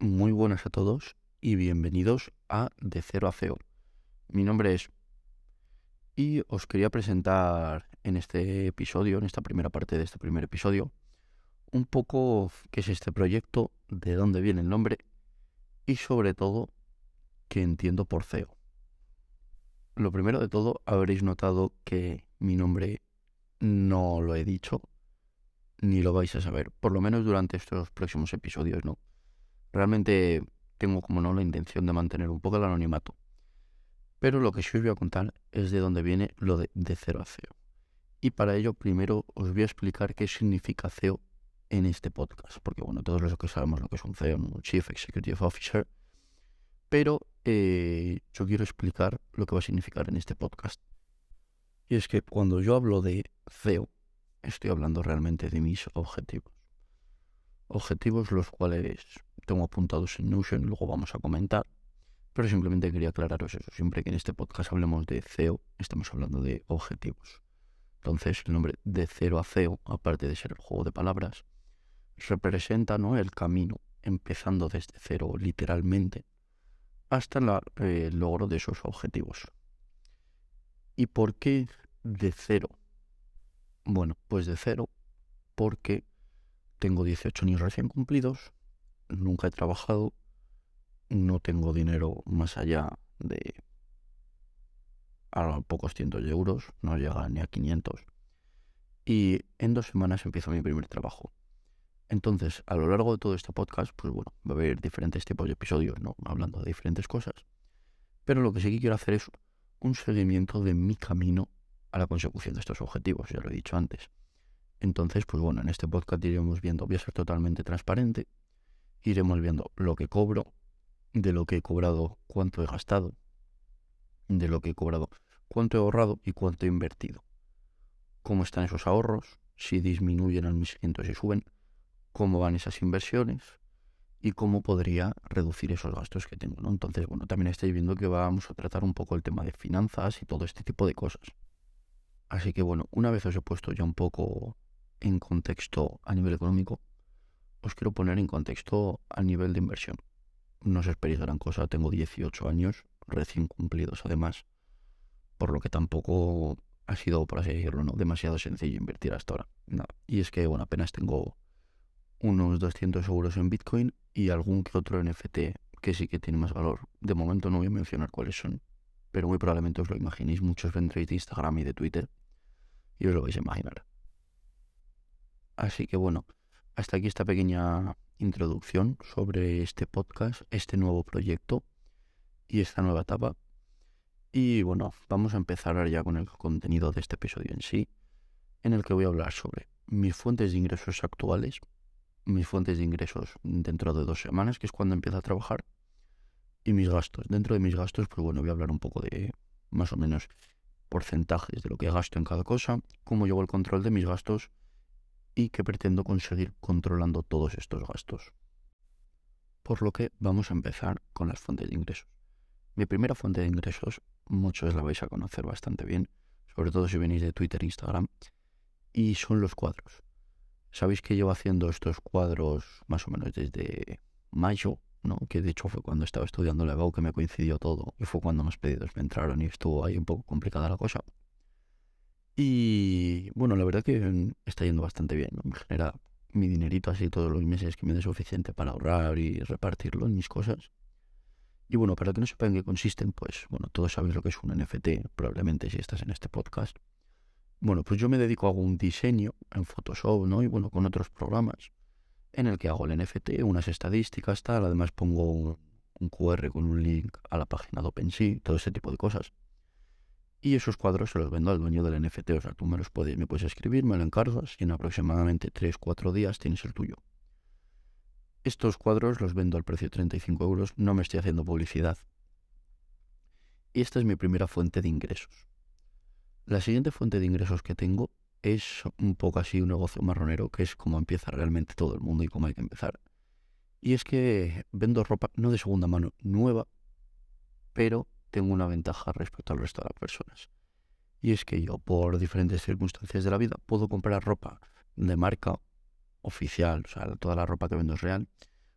Muy buenas a todos y bienvenidos a De Cero a CEO. Mi nombre es y os quería presentar en este episodio, en esta primera parte de este primer episodio, un poco qué es este proyecto, de dónde viene el nombre y sobre todo qué entiendo por CEO. Lo primero de todo, habréis notado que mi nombre no lo he dicho, ni lo vais a saber, por lo menos durante estos próximos episodios, ¿no? Realmente tengo como no la intención de mantener un poco el anonimato. Pero lo que sí os voy a contar es de dónde viene lo de, de cero a CEO. Y para ello primero os voy a explicar qué significa CEO en este podcast. Porque bueno, todos los que sabemos lo que es un CEO, un Chief Executive Officer. Pero eh, yo quiero explicar lo que va a significar en este podcast. Y es que cuando yo hablo de CEO, estoy hablando realmente de mis objetivos. Objetivos los cuales tengo apuntados en Notion, luego vamos a comentar. Pero simplemente quería aclararos eso. Siempre que en este podcast hablemos de CEO, estamos hablando de objetivos. Entonces, el nombre de cero a CEO, aparte de ser el juego de palabras, representa ¿no? el camino, empezando desde cero literalmente, hasta eh, el logro de esos objetivos. ¿Y por qué de cero? Bueno, pues de cero porque tengo 18 años recién cumplidos, nunca he trabajado, no tengo dinero más allá de a pocos cientos de euros, no llega ni a 500. Y en dos semanas empiezo mi primer trabajo. Entonces, a lo largo de todo este podcast, pues bueno, va a haber diferentes tipos de episodios, ¿no? Hablando de diferentes cosas. Pero lo que sí que quiero hacer es un seguimiento de mi camino a la consecución de estos objetivos, ya lo he dicho antes. Entonces, pues bueno, en este podcast iremos viendo, voy a ser totalmente transparente, iremos viendo lo que cobro, de lo que he cobrado, cuánto he gastado, de lo que he cobrado, cuánto he ahorrado y cuánto he invertido. Cómo están esos ahorros, si disminuyen al siguiente o si suben, cómo van esas inversiones y cómo podría reducir esos gastos que tengo. ¿no? Entonces, bueno, también estáis viendo que vamos a tratar un poco el tema de finanzas y todo este tipo de cosas. Así que bueno, una vez os he puesto ya un poco en contexto a nivel económico, os quiero poner en contexto a nivel de inversión. No os esperéis gran cosa, tengo 18 años, recién cumplidos además, por lo que tampoco ha sido, por así decirlo, ¿no? demasiado sencillo invertir hasta ahora. Y es que, bueno, apenas tengo unos 200 euros en Bitcoin y algún que otro NFT que sí que tiene más valor. De momento no voy a mencionar cuáles son, pero muy probablemente os lo imaginéis. Muchos vendréis de Instagram y de Twitter y os lo vais a imaginar. Así que bueno, hasta aquí esta pequeña introducción sobre este podcast, este nuevo proyecto y esta nueva etapa. Y bueno, vamos a empezar ya con el contenido de este episodio en sí, en el que voy a hablar sobre mis fuentes de ingresos actuales, mis fuentes de ingresos dentro de dos semanas, que es cuando empiezo a trabajar, y mis gastos. Dentro de mis gastos, pues bueno, voy a hablar un poco de más o menos porcentajes de lo que gasto en cada cosa, cómo llevo el control de mis gastos y que pretendo conseguir controlando todos estos gastos. Por lo que vamos a empezar con las fuentes de ingresos. Mi primera fuente de ingresos, muchos la vais a conocer bastante bien, sobre todo si venís de Twitter e Instagram, y son los cuadros. Sabéis que llevo haciendo estos cuadros más o menos desde mayo, ¿no? que de hecho fue cuando estaba estudiando la EBAU que me coincidió todo y fue cuando más pedidos me entraron y estuvo ahí un poco complicada la cosa. Y bueno, la verdad que está yendo bastante bien, me genera mi dinerito así todos los meses que me dé suficiente para ahorrar y repartirlo en mis cosas. Y bueno, para que no sepan en qué consisten, pues bueno, todos sabéis lo que es un NFT, probablemente si estás en este podcast. Bueno, pues yo me dedico a un diseño en Photoshop, ¿no? Y bueno, con otros programas, en el que hago el NFT, unas estadísticas, tal. Además pongo un, QR con un link a la página de OpenSea, todo ese tipo de cosas. Y esos cuadros se los vendo al dueño del NFT. O sea, tú me los puedes, me puedes escribir, me lo encargas y en aproximadamente 3-4 días tienes el tuyo. Estos cuadros los vendo al precio de 35 euros, no me estoy haciendo publicidad. Y esta es mi primera fuente de ingresos. La siguiente fuente de ingresos que tengo es un poco así un negocio marronero, que es como empieza realmente todo el mundo y cómo hay que empezar. Y es que vendo ropa no de segunda mano, nueva, pero tengo una ventaja respecto al resto de las personas. Y es que yo, por diferentes circunstancias de la vida, puedo comprar ropa de marca oficial, o sea, toda la ropa que vendo es real,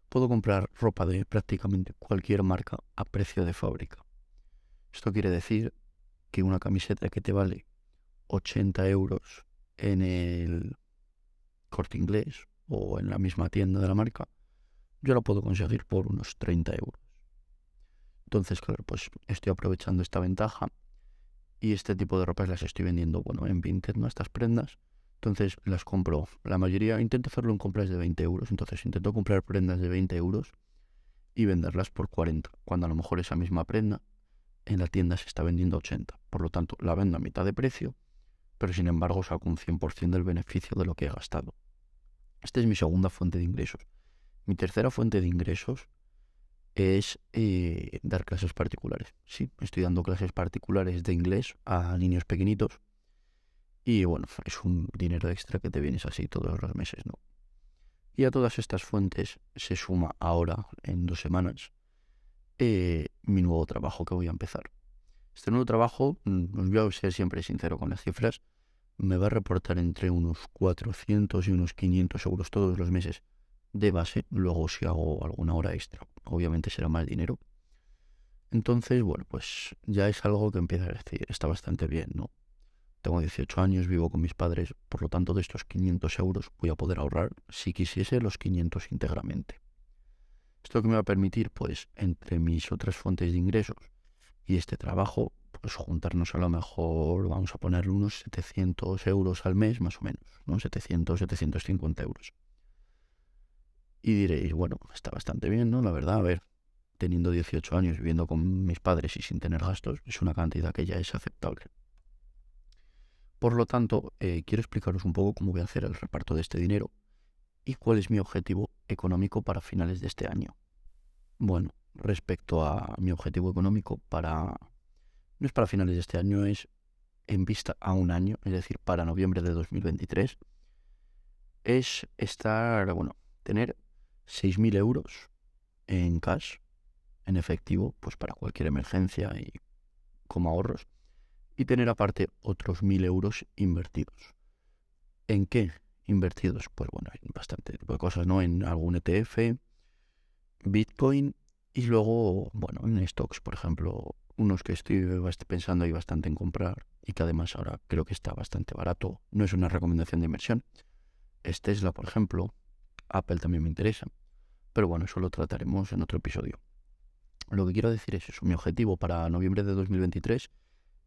puedo comprar ropa de prácticamente cualquier marca a precio de fábrica. Esto quiere decir que una camiseta que te vale 80 euros en el corte inglés o en la misma tienda de la marca, yo la puedo conseguir por unos 30 euros. Entonces, claro, pues estoy aprovechando esta ventaja y este tipo de ropas las estoy vendiendo, bueno, en Vinted, ¿no? Estas prendas. Entonces las compro. La mayoría intento hacerlo en compras de 20 euros. Entonces intento comprar prendas de 20 euros y venderlas por 40. Cuando a lo mejor esa misma prenda en la tienda se está vendiendo 80. Por lo tanto, la vendo a mitad de precio, pero sin embargo saco un 100% del beneficio de lo que he gastado. Esta es mi segunda fuente de ingresos. Mi tercera fuente de ingresos es eh, dar clases particulares. Sí, estoy dando clases particulares de inglés a niños pequeñitos. Y bueno, es un dinero extra que te vienes así todos los meses, ¿no? Y a todas estas fuentes se suma ahora, en dos semanas, eh, mi nuevo trabajo que voy a empezar. Este nuevo trabajo, mm, voy a ser siempre sincero con las cifras, me va a reportar entre unos 400 y unos 500 euros todos los meses de base. Luego si hago alguna hora extra, obviamente será más dinero. Entonces, bueno, pues ya es algo que empieza a decir, está bastante bien, ¿no? Tengo 18 años, vivo con mis padres, por lo tanto de estos 500 euros voy a poder ahorrar, si quisiese, los 500 íntegramente. Esto que me va a permitir, pues, entre mis otras fuentes de ingresos y este trabajo, pues juntarnos a lo mejor, vamos a ponerle unos 700 euros al mes, más o menos, ¿no? 700, 750 euros. Y diréis, bueno, está bastante bien, ¿no? La verdad, a ver, teniendo 18 años, viviendo con mis padres y sin tener gastos, es una cantidad que ya es aceptable. Por lo tanto, eh, quiero explicaros un poco cómo voy a hacer el reparto de este dinero y cuál es mi objetivo económico para finales de este año. Bueno, respecto a mi objetivo económico para... No es para finales de este año, es en vista a un año, es decir, para noviembre de 2023, es estar, bueno, tener 6.000 euros en cash, en efectivo, pues para cualquier emergencia y como ahorros, y tener aparte otros 1.000 euros invertidos. ¿En qué invertidos? Pues bueno, hay bastante tipo de cosas, ¿no? En algún ETF, Bitcoin y luego, bueno, en stocks, por ejemplo, unos que estoy pensando ahí bastante en comprar y que además ahora creo que está bastante barato. No es una recomendación de inversión. Es Tesla, por ejemplo, Apple también me interesa. Pero bueno, eso lo trataremos en otro episodio. Lo que quiero decir es eso. Mi objetivo para noviembre de 2023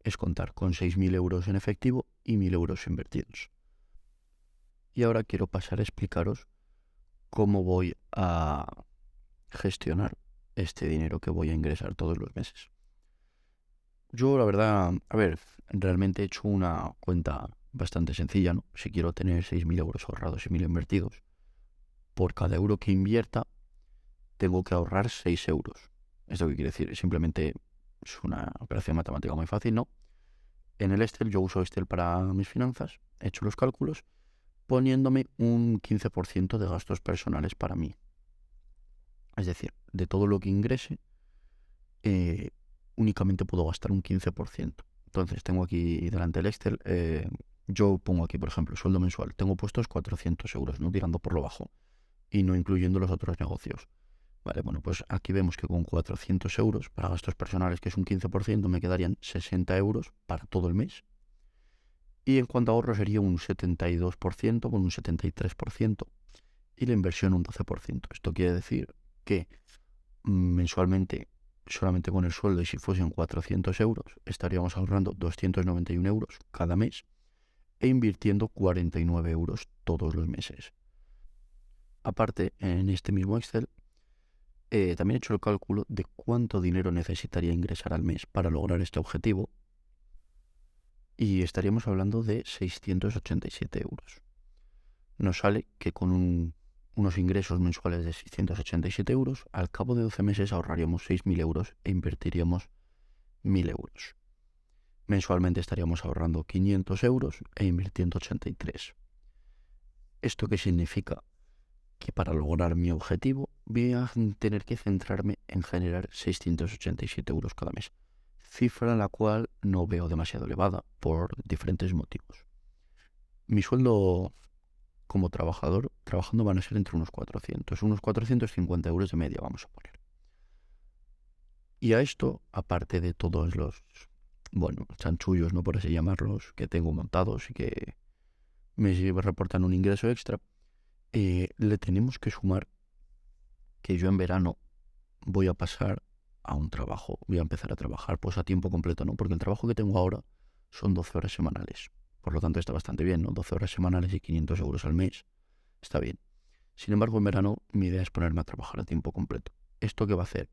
es contar con 6.000 euros en efectivo y 1.000 euros invertidos. Y ahora quiero pasar a explicaros cómo voy a gestionar este dinero que voy a ingresar todos los meses. Yo, la verdad, a ver, realmente he hecho una cuenta bastante sencilla, ¿no? Si quiero tener 6.000 euros ahorrados y 1.000 invertidos, por cada euro que invierta, tengo que ahorrar 6 euros. ¿Esto qué quiere decir? Simplemente es una operación matemática muy fácil, ¿no? En el Excel, yo uso Excel para mis finanzas, he hecho los cálculos, poniéndome un 15% de gastos personales para mí. Es decir, de todo lo que ingrese, eh, únicamente puedo gastar un 15%. Entonces, tengo aquí delante el Excel, eh, yo pongo aquí, por ejemplo, sueldo mensual, tengo puestos 400 euros, ¿no? Tirando por lo bajo y no incluyendo los otros negocios. Vale, bueno, pues aquí vemos que con 400 euros para gastos personales, que es un 15%, me quedarían 60 euros para todo el mes. Y en cuanto a ahorro sería un 72%, con un 73%, y la inversión un 12%. Esto quiere decir que mensualmente, solamente con el sueldo, y si fuesen 400 euros, estaríamos ahorrando 291 euros cada mes e invirtiendo 49 euros todos los meses. Aparte, en este mismo Excel, eh, también he hecho el cálculo de cuánto dinero necesitaría ingresar al mes para lograr este objetivo. Y estaríamos hablando de 687 euros. Nos sale que con unos ingresos mensuales de 687 euros, al cabo de 12 meses ahorraríamos 6.000 euros e invertiríamos 1.000 euros. Mensualmente estaríamos ahorrando 500 euros e invirtiendo 83. ¿Esto qué significa? que para lograr mi objetivo voy a tener que centrarme en generar 687 euros cada mes, cifra la cual no veo demasiado elevada por diferentes motivos. Mi sueldo como trabajador, trabajando van a ser entre unos 400, unos 450 euros de media, vamos a poner. Y a esto, aparte de todos los, bueno, chanchullos, no por así llamarlos, que tengo montados y que me reportan un ingreso extra, eh, le tenemos que sumar que yo en verano voy a pasar a un trabajo, voy a empezar a trabajar pues a tiempo completo, ¿no? Porque el trabajo que tengo ahora son 12 horas semanales. Por lo tanto está bastante bien, ¿no? 12 horas semanales y 500 euros al mes. Está bien. Sin embargo, en verano mi idea es ponerme a trabajar a tiempo completo. ¿Esto qué va a hacer?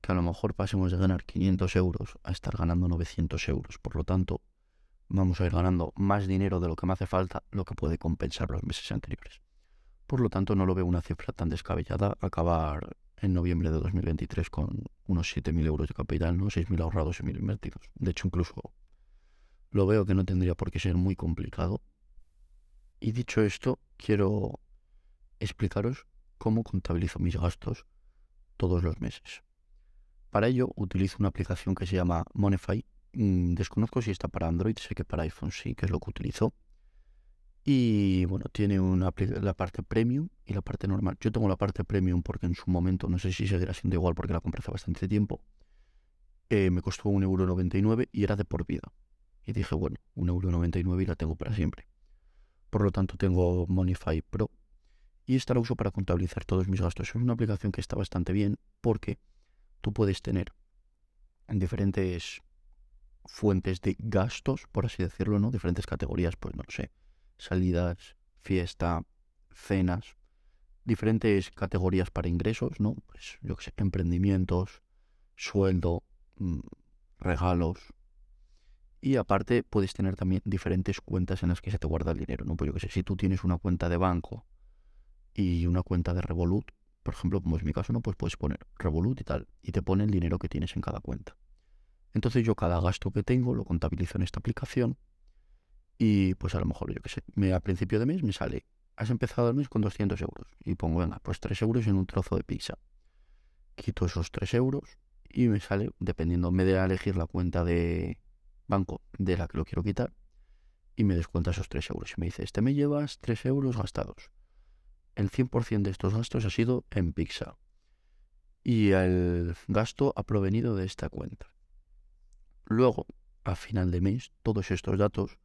Que a lo mejor pasemos de ganar 500 euros a estar ganando 900 euros. Por lo tanto, vamos a ir ganando más dinero de lo que me hace falta, lo que puede compensar los meses anteriores. Por lo tanto, no lo veo una cifra tan descabellada acabar en noviembre de 2023 con unos 7.000 euros de capital, ¿no? 6.000 ahorrados y 1.000 invertidos. De hecho, incluso lo veo que no tendría por qué ser muy complicado. Y dicho esto, quiero explicaros cómo contabilizo mis gastos todos los meses. Para ello utilizo una aplicación que se llama Monify. Mm, desconozco si está para Android, sé que para iPhone sí, que es lo que utilizo. Y bueno, tiene una, la parte premium y la parte normal. Yo tengo la parte premium porque en su momento, no sé si seguirá siendo igual porque la compré hace bastante tiempo, eh, me costó 1,99€ y era de por vida. Y dije, bueno, 1,99€ y la tengo para siempre. Por lo tanto, tengo Monify Pro y esta la uso para contabilizar todos mis gastos. Es una aplicación que está bastante bien porque tú puedes tener diferentes fuentes de gastos, por así decirlo, ¿no? Diferentes categorías, pues no lo sé, salidas, fiesta, cenas, diferentes categorías para ingresos, ¿no? Pues yo qué sé, emprendimientos, sueldo, mm, regalos. Y aparte puedes tener también diferentes cuentas en las que se te guarda el dinero, ¿no? Pues yo qué sé, si tú tienes una cuenta de banco y una cuenta de Revolut, por ejemplo, como es mi caso, ¿no? Pues puedes poner Revolut y tal, y te pone el dinero que tienes en cada cuenta. Entonces yo cada gasto que tengo lo contabilizo en esta aplicación y pues a lo mejor, yo qué sé, me, a principio de mes me sale, has empezado el mes con 200 euros. Y pongo, venga, pues 3 euros en un trozo de pizza. Quito esos 3 euros y me sale, dependiendo, me de elegir la cuenta de banco de la que lo quiero quitar, y me descuenta esos 3 euros. Y me dice, este me llevas 3 euros gastados. El 100% de estos gastos ha sido en pizza. Y el gasto ha provenido de esta cuenta. Luego, a final de mes, todos estos datos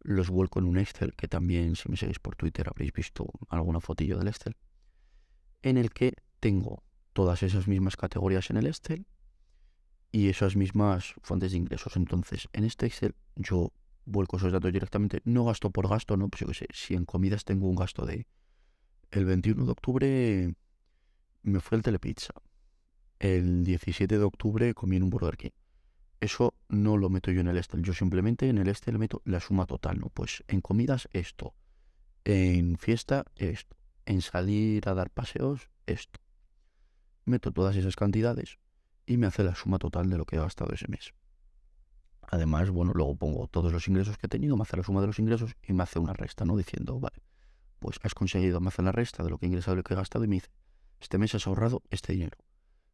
los vuelco en un Excel, que también si me seguís por Twitter habréis visto alguna fotillo del Excel, en el que tengo todas esas mismas categorías en el Excel y esas mismas fuentes de ingresos. Entonces, en este Excel yo vuelco esos datos directamente, no gasto por gasto, no, pues yo sé, si en comidas tengo un gasto de el 21 de octubre me fue el telepizza. El 17 de octubre comí en un Burger King eso no lo meto yo en el Excel. Yo simplemente en el Excel meto la suma total, ¿no? Pues en comidas esto, en fiesta esto, en salir a dar paseos esto. Meto todas esas cantidades y me hace la suma total de lo que he gastado ese mes. Además, bueno, luego pongo todos los ingresos que he tenido, me hace la suma de los ingresos y me hace una resta, ¿no? Diciendo, vale, pues has conseguido, me hace la resta de lo que he ingresado y lo que he gastado y me dice, este mes has ahorrado este dinero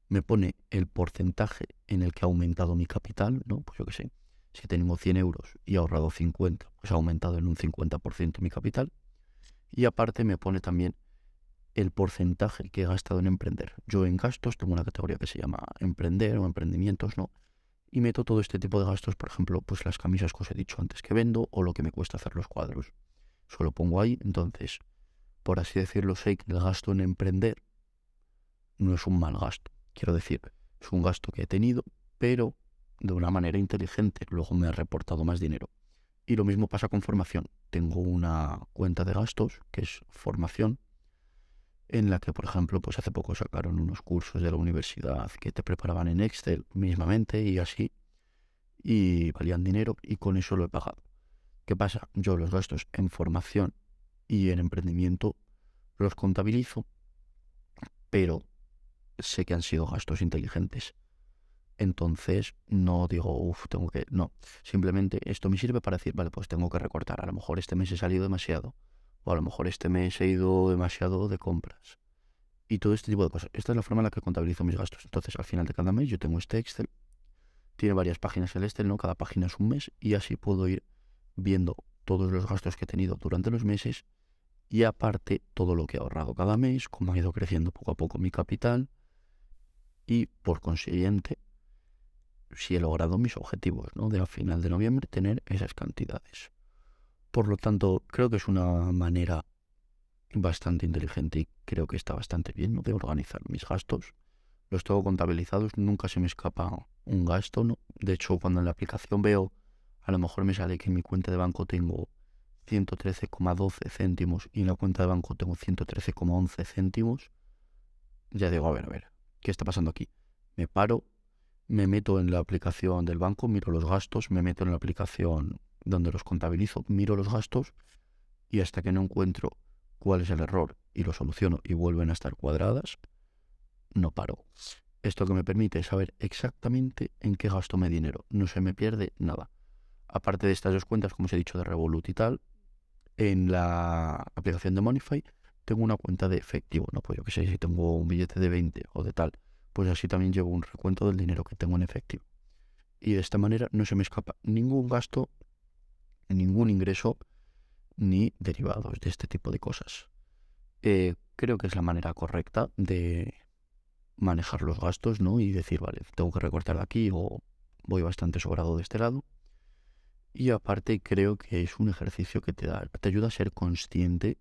me pone el porcentaje en el que ha aumentado mi capital, ¿no? Pues yo qué sé, si tengo 100 euros y he ahorrado 50, pues ha aumentado en un 50% mi capital. Y aparte me pone también el porcentaje que he gastado en emprender. Yo en gastos tengo una categoría que se llama emprender o emprendimientos, ¿no? Y meto todo este tipo de gastos, por ejemplo, pues las camisas que os he dicho antes que vendo o lo que me cuesta hacer los cuadros. Solo pongo ahí, entonces, por así decirlo, sé que el gasto en emprender no es un mal gasto Quiero decir, es un gasto que he tenido, pero de una manera inteligente. Luego me ha reportado más dinero. Y lo mismo pasa con formación. Tengo una cuenta de gastos, que es formación, en la que, por ejemplo, pues hace poco sacaron unos cursos de la universidad que te preparaban en Excel mismamente y así, y valían dinero y con eso lo he pagado. ¿Qué pasa? Yo los gastos en formación y en emprendimiento los contabilizo, pero sé que han sido gastos inteligentes. Entonces no digo, uff, tengo que... No, simplemente esto me sirve para decir, vale, pues tengo que recortar. A lo mejor este mes he salido demasiado. O a lo mejor este mes he ido demasiado de compras. Y todo este tipo de cosas. Esta es la forma en la que contabilizo mis gastos. Entonces al final de cada mes yo tengo este Excel. Tiene varias páginas el Excel, ¿no? Cada página es un mes. Y así puedo ir viendo todos los gastos que he tenido durante los meses y aparte todo lo que he ahorrado cada mes, cómo ha ido creciendo poco a poco mi capital y por consiguiente si he logrado mis objetivos, ¿no? De a final de noviembre tener esas cantidades. Por lo tanto, creo que es una manera bastante inteligente y creo que está bastante bien, ¿no? De organizar mis gastos. Los tengo contabilizados, nunca se me escapa un gasto, ¿no? De hecho, cuando en la aplicación veo, a lo mejor me sale que en mi cuenta de banco tengo 113,12 céntimos y en la cuenta de banco tengo 113,11 céntimos, ya digo, a ver, a ver, ¿qué está pasando aquí? Me paro, me meto en la aplicación del banco, miro los gastos, me meto en la aplicación donde los contabilizo, miro los gastos y hasta que no encuentro cuál es el error y lo soluciono y vuelven a estar cuadradas, no paro. Esto que me permite saber exactamente en qué gasto mi dinero. No se me pierde nada. Aparte de estas dos cuentas, como os he dicho, de Revolut y tal, en la aplicación de Monify tengo una cuenta de efectivo, ¿no? Pues yo que sé, si tengo un billete de 20 o de tal, pues así también llevo un recuento del dinero que tengo en efectivo. Y de esta manera no se me escapa ningún gasto, ningún ingreso, ni derivados de este tipo de cosas. Eh, creo que es la manera correcta de manejar los gastos, ¿no? Y decir, vale, tengo que recortar de aquí o voy bastante sobrado de este lado. Y aparte creo que es un ejercicio que te, da, te ayuda a ser consciente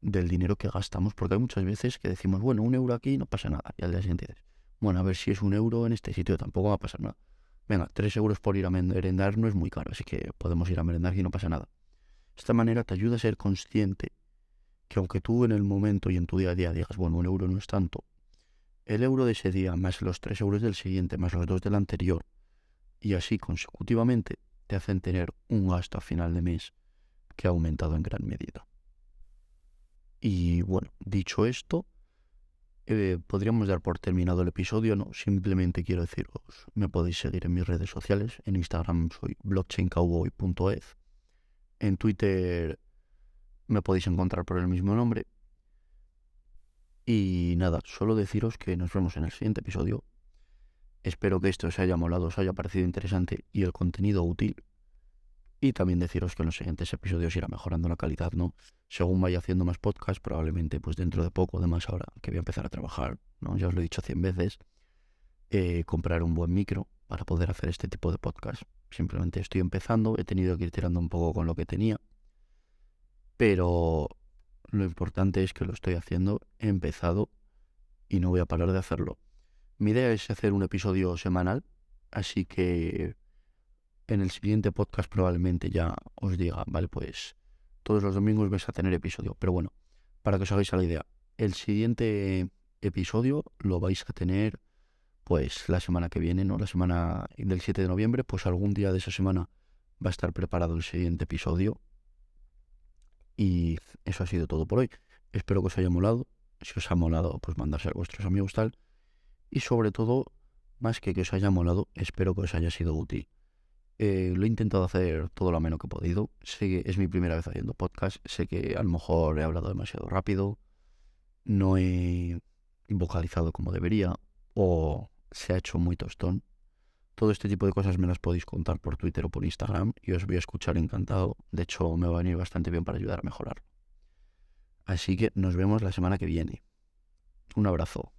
del dinero que gastamos, porque hay muchas veces que decimos, bueno, un euro aquí no pasa nada, y al día siguiente dices, bueno, a ver si es un euro en este sitio, tampoco va a pasar nada. Venga, tres euros por ir a merendar no es muy caro, así que podemos ir a merendar y no pasa nada. De esta manera te ayuda a ser consciente que aunque tú en el momento y en tu día a día digas, bueno, un euro no es tanto, el euro de ese día más los tres euros del siguiente más los dos del anterior, y así consecutivamente te hacen tener un gasto a final de mes que ha aumentado en gran medida. Y bueno, dicho esto, eh, podríamos dar por terminado el episodio, no, simplemente quiero deciros, me podéis seguir en mis redes sociales, en Instagram soy blockchaincowboy.ez, en Twitter me podéis encontrar por el mismo nombre. Y nada, solo deciros que nos vemos en el siguiente episodio. Espero que esto os haya molado, os haya parecido interesante y el contenido útil. Y también deciros que en los siguientes episodios irá mejorando la calidad, ¿no? Según vaya haciendo más podcasts, probablemente pues dentro de poco, además ahora que voy a empezar a trabajar, ¿no? Ya os lo he dicho cien veces, eh, comprar un buen micro para poder hacer este tipo de podcast. Simplemente estoy empezando, he tenido que ir tirando un poco con lo que tenía, pero lo importante es que lo estoy haciendo, he empezado y no voy a parar de hacerlo. Mi idea es hacer un episodio semanal, así que en el siguiente podcast probablemente ya os diga, vale, pues todos los domingos vais a tener episodio. Pero bueno, para que os hagáis la idea, el siguiente episodio lo vais a tener pues la semana que viene, ¿no? La semana del 7 de noviembre, pues algún día de esa semana va a estar preparado el siguiente episodio. Y eso ha sido todo por hoy. Espero que os haya molado. Si os ha molado, pues mandarse a vuestros amigos tal. Y sobre todo, más que que os haya molado, espero que os haya sido útil. Eh, lo he intentado hacer todo lo ameno que he podido. Sé que es mi primera vez haciendo podcast. Sé que a lo mejor he hablado demasiado rápido. No he vocalizado como debería. O se ha hecho muy tostón. Todo este tipo de cosas me las podéis contar por Twitter o por Instagram y os voy a escuchar encantado. De hecho, me va a venir bastante bien para ayudar a mejorar. Así que nos vemos la semana que viene. Un abrazo.